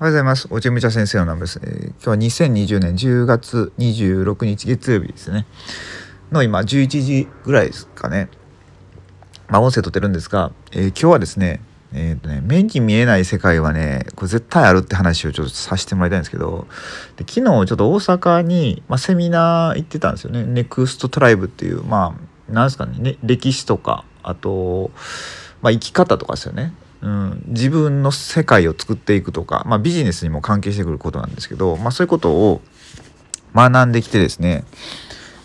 おはようございます。おちむちゃ先生のナムです、えー、今日は2020年10月26日月曜日ですね。の今11時ぐらいですかね。まあ音声撮ってるんですが、えー、今日はですね、えーとね、目に見えない世界はね、これ絶対あるって話をちょっとさせてもらいたいんですけど、で昨日ちょっと大阪に、まあ、セミナー行ってたんですよね。ネクストトライブっていう、まあ、なんですかね、ね歴史とか、あと、まあ、生き方とかですよね。うん、自分の世界を作っていくとか、まあ、ビジネスにも関係してくることなんですけど、まあ、そういうことを学んできてですね。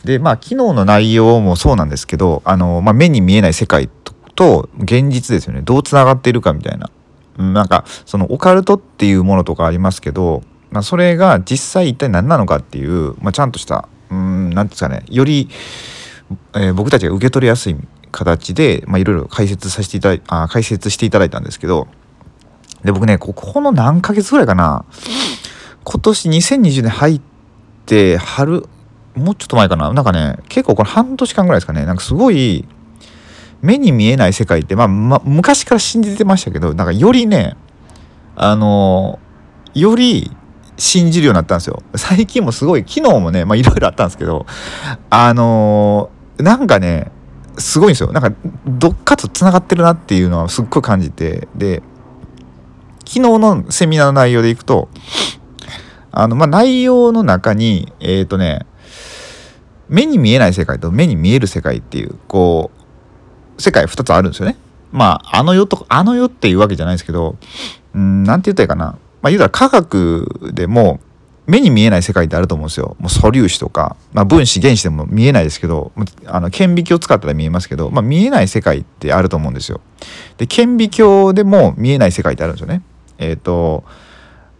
でまあ昨日の内容もそうなんですけどあの、まあ、目に見えない世界と現実ですよね。どうつながっているかみたいな、うん、なんかそのオカルトっていうものとかありますけど、まあ、それが実際一体何なのかっていう、まあ、ちゃんとした何うん何ですかね。より、えー、僕たちが受け取りやすい形で、まあ、いろいろ解説させていただいあ解説していただいたんですけどで僕ねここの何ヶ月ぐらいかな。今年2020年入って春もうちょっと前かな。なんかね結構これ半年間ぐらいですかね。なんかすごい目に見えない世界って、まあ、まあ、昔から信じてましたけどなんかよりねあのより信じるようになったんですよ。最近もすごい昨日もねまあいろいろあったんですけどあのなんかねすごいんですよ。なんかどっかとつながってるなっていうのはすっごい感じて。で昨日のセミナーの内容でいくとあのまあ内容の中にえっ、ー、とね目に見えない世界と目に見える世界っていうこう世界2つあるんですよね。まああの世とあの世っていうわけじゃないですけどうん何て言ったらいいかな。まあ言うたら科学でも目に見えない世界ってあると思うんですよ。もう素粒子とか、まあ、分子原子でも見えないですけどあの顕微鏡を使ったら見えますけど、まあ、見えない世界ってあると思うんですよ。で顕微鏡でも見えない世界ってあるんですよね。えっ、ー、と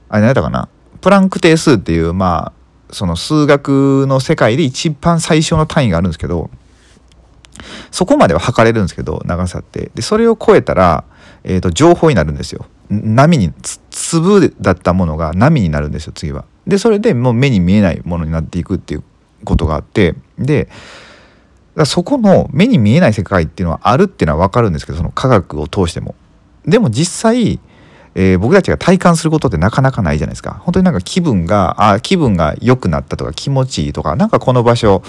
あれ何やったかな？プランク定数っていうまあその数学の世界で一番最小の単位があるんですけどそこまでは測れるんですけど長さってでそれを超えたら、えーと情報になるんですよ波に粒だったものが波になるんですよ次は。でそれでもう目に見えないものになっていくっていうことがあってでそこの目に見えない世界っていうのはあるっていうのは分かるんですけどその科学を通しても。でも実際、えー、僕たちが体感することってなかなかないじゃないですか。本当になんか気分があ気分が良くなったとか気持ちいいとかなんかこの場所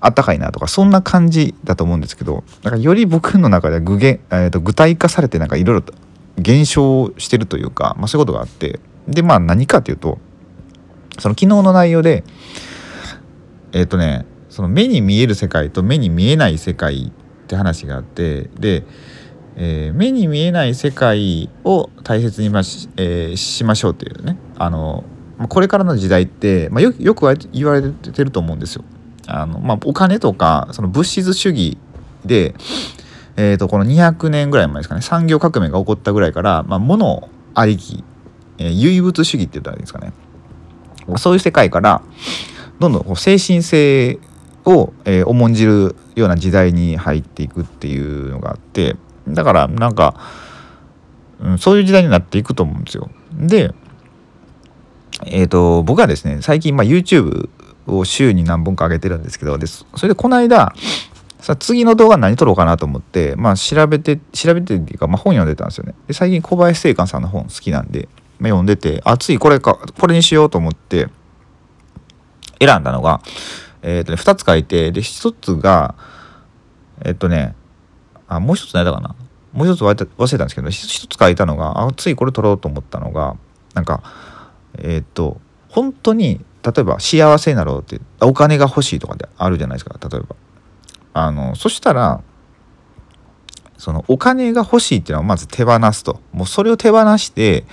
あったかいなとかそんな感じだと思うんですけどなんかより僕の中では具現、えー、と具体化されてなんかいろいろ減少してるというか、まあ、そういうことがあってでまあ何かっていうとその昨日の内容でえっ、ー、とねその目に見える世界と目に見えない世界って話があってで、えー、目に見えない世界を大切にまし,、えー、しましょうっていうねあのこれからの時代って、まあ、よよく言われてると思うんですよ。あのまあ、お金とかその物質主義で、えー、とこの200年ぐらい前ですかね産業革命が起こったぐらいから、まあ、物ありき、えー、唯物主義って言ったらいいですかねそういう世界からどんどんこう精神性を、えー、重んじるような時代に入っていくっていうのがあってだからなんか、うん、そういう時代になっていくと思うんですよ。でえっ、ー、と僕はですね最近、まあ、YouTube を週に何本か上げてるんですけどでそれでこの間さあ次の動画何撮ろうかなと思ってまあ調べて調べてっていうか、まあ、本読んでたんですよね。で最近小林正観さんの本好きなんで、まあ、読んでて熱いこれかこれにしようと思って選んだのがえっ、ー、とね2つ書いてで1つがえっ、ー、とねあもう一つ何だかな？もう一つ忘れたんですけど一つ書いたのがあついこれ撮ろうと思ったのがなんかえっ、ー、と本当に例えば幸せになろうってお金が欲しいとかであるじゃないですか例えば。あのそしたらそのお金が欲しいっていうのはまず手放すと。もうそれを手放して、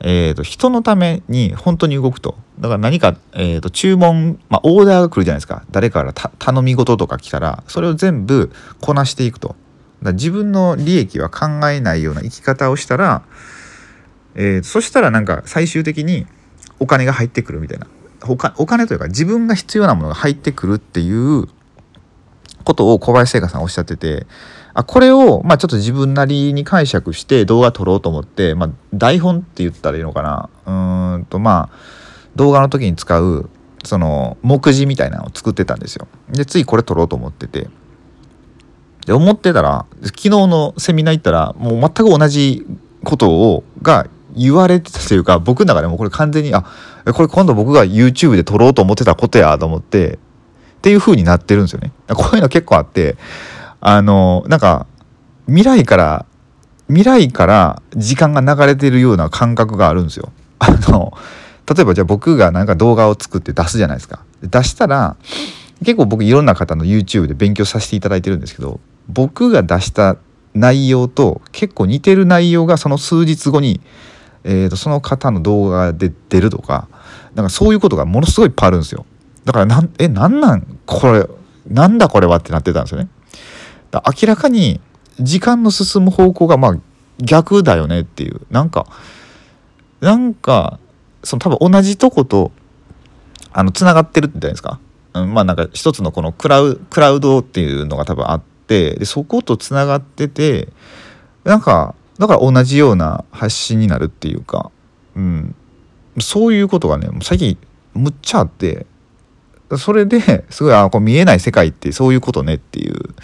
えーと、人のために本当に動くと。だから何か、えーと、注文、まあ、オーダーが来るじゃないですか。誰から頼み事とか来たらそれを全部こなしていくと。だ自分の利益は考えないような生き方をしたら、えー、そしたらなんか最終的にお金が入ってくるみたいな。お金というか自分が必要なものが入ってくるっていうことを小林聖華さんおっしゃっててあこれを、まあ、ちょっと自分なりに解釈して動画撮ろうと思って、まあ、台本って言ったらいいのかなうんとまあ動画の時に使うその目次みたいなのを作ってたんですよ。でついこれ撮ろうと思っててで思ってたら昨日のセミナー行ったらもう全く同じことをが言われてたというか僕の中でもこれ完全にあこれ今度僕が YouTube で撮ろうと思ってたことやと思ってっていう風になってるんですよね。こういうの結構あってあのなんか未来から未来から時間が流れてるような感覚があるんですよ。あの例えばじゃあ僕がなんか動画を作って出すじゃないですか。出したら結構僕いろんな方の YouTube で勉強させていただいてるんですけど僕が出した内容と結構似てる内容がその数日後に、えー、とその方の動画で出るとかなんかそういうことがものすごいいっぱいあるんですよ。だからなんえなんなん？これなんだこれはってなってたんですよね。明らかに時間の進む方向がまあ逆だよねっていう。なんかなんかその多分同じとことあのつながってるって言ったんですか、うん、まあなんか一つのこのクラウクラウドっていうのが多分あってでそことつながっててなんかだから同じような発信になるっていうか、うん、そういうことがね最近むっちゃあって。それですごいあこう見えない世界ってそういうことねっていう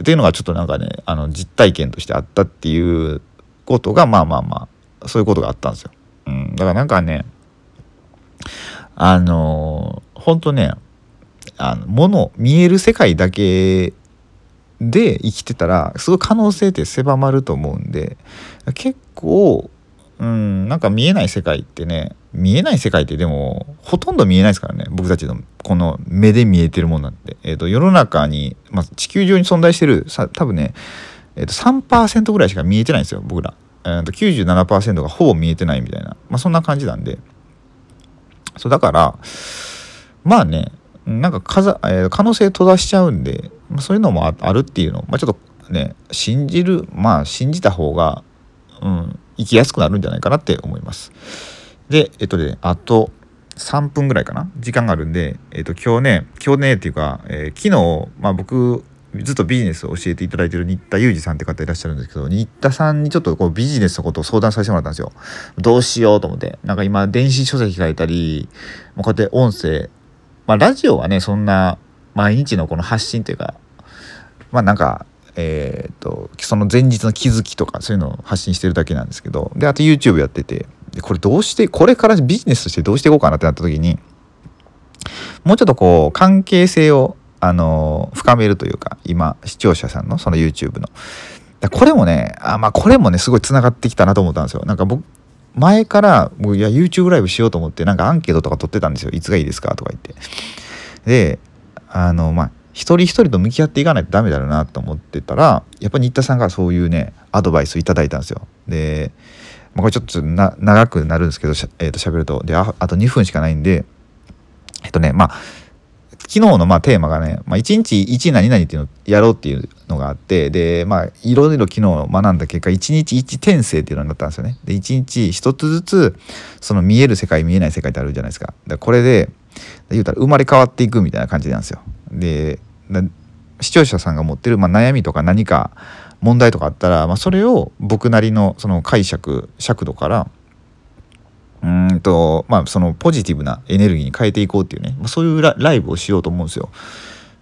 っていうのがちょっとなんかねあの実体験としてあったっていうことがまあまあまあそういうことがあったんですよ。うん、だからなんかねあの本当ねあの物見える世界だけで生きてたらすごい可能性って狭まると思うんで結構うんなんか見えない世界ってね見えない世界ってでもほとんど見えないですからね。僕たちのこの目で見えてるものなんて、えーと、世の中に、まあ、地球上に存在してるさ多分ね、えーと、3%ぐらいしか見えてないんですよ僕ら、えーと、97%がほぼ見えてないみたいな、まあ、そんな感じなんで。そうだからまあねなんかかざ、えー、可能性閉ざしちゃうんで、まあ、そういうのもあるっていうの。まあ、ちょっとね信じるまあ信じた方が、うん、生きやすくなるんじゃないかなって思います。でえっとねあと3分ぐらいかな？時間があるんで、えっと、今日ね今日ねっていうか、えー、昨日、まあ、僕ずっとビジネスを教えていただいてる新田裕二さんって方いらっしゃるんですけど新田さんにちょっとこうビジネスのことを相談させてもらったんですよ。どうしようと思って。なんか今電子書籍書いたりもうこうやって音声。まあラジオはねそんな毎日のこの発信というかまあなんかえーと、その前日の気づきとかそういうのを発信してるだけなんですけど。であと YouTube やってて。でこれどうしてこれからビジネスとしてどうしていこうかなってなった時にもうちょっとこう関係性をあの深めるというか今視聴者さんのその YouTube の。これもねあまあこれもねすごいつながってきたなと思ったんですよ。なんか僕前からもういや YouTube ライブしようと思ってなんかアンケートとか取ってたんですよ。いつがいいですかとか言って。であのまあ一人一人と向き合っていかないとダメだろうなと思ってたらやっぱり新田さんがそういうねアドバイスをいただいたんですよ。で、まあ、これちょっと長くなるんですけどえー、と喋るとでああと2分しかないんでえっとねまあ昨日のまあテーマがね、まあ、1日1何々っていうのをやろうっていうのがあってでまあいろいろ昨日学んだ結果1日1転生っていうのになったんですよね。で1日1つずつその見える世界見えない世界ってあるじゃないですか。でこれで言うたら生まれ変わっていくみたいな感じなんですよ。で視聴者さんが持ってる、まあ、悩みとか何か問題とかあったら、まあ、それを僕なりのその解釈尺度からうんとまあそのポジティブなエネルギーに変えていこうっていうね、まあ、そういうライブをしようと思うんですよ。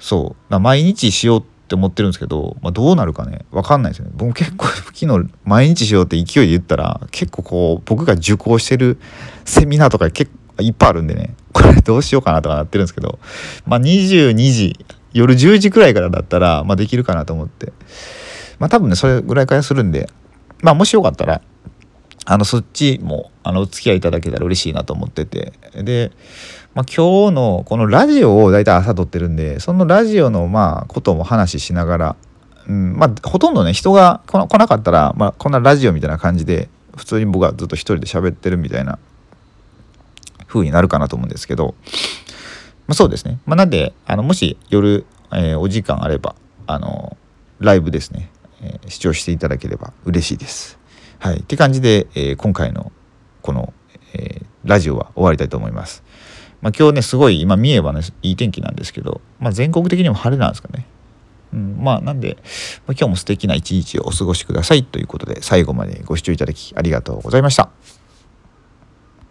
そう毎日しようって思ってるんですけど、まあ、どうなるかね分かんないですよね。僕結構昨日毎日しようって勢いで言ったら結構こう僕が受講してるセミナーとか結構いっぱいあるんでねこれどうしようかなとかなってるんですけどまあ22時夜10時くらいからだったら、まあ、できるかなと思って。まあ多分ね、それぐらいからするんで、まあもしよかったら、あの、そっちも、あの、お付き合いいただけたら嬉しいなと思ってて。で、まあ今日のこのラジオを大体朝撮ってるんで、そのラジオのまあことも話ししながら、うん、まあほとんどね、人が来なかったら、まあこんなラジオみたいな感じで、普通に僕はずっと一人で喋ってるみたいな風になるかなと思うんですけど、まあ、そうですね。まあ、なんで、あのもし夜、えー、お時間あれば、あのライブですね、えー、視聴していただければ嬉しいです。はい。って感じで、えー、今回のこの、えラジオは終わりたいと思います。まあ、今日ね、すごい今見えばね、いい天気なんですけど、まあ、全国的にも晴れなんですかね。うん、まあなんで、まあ、今日も素敵な一日をお過ごしくださいということで最後までご視聴いただきありがとうございました。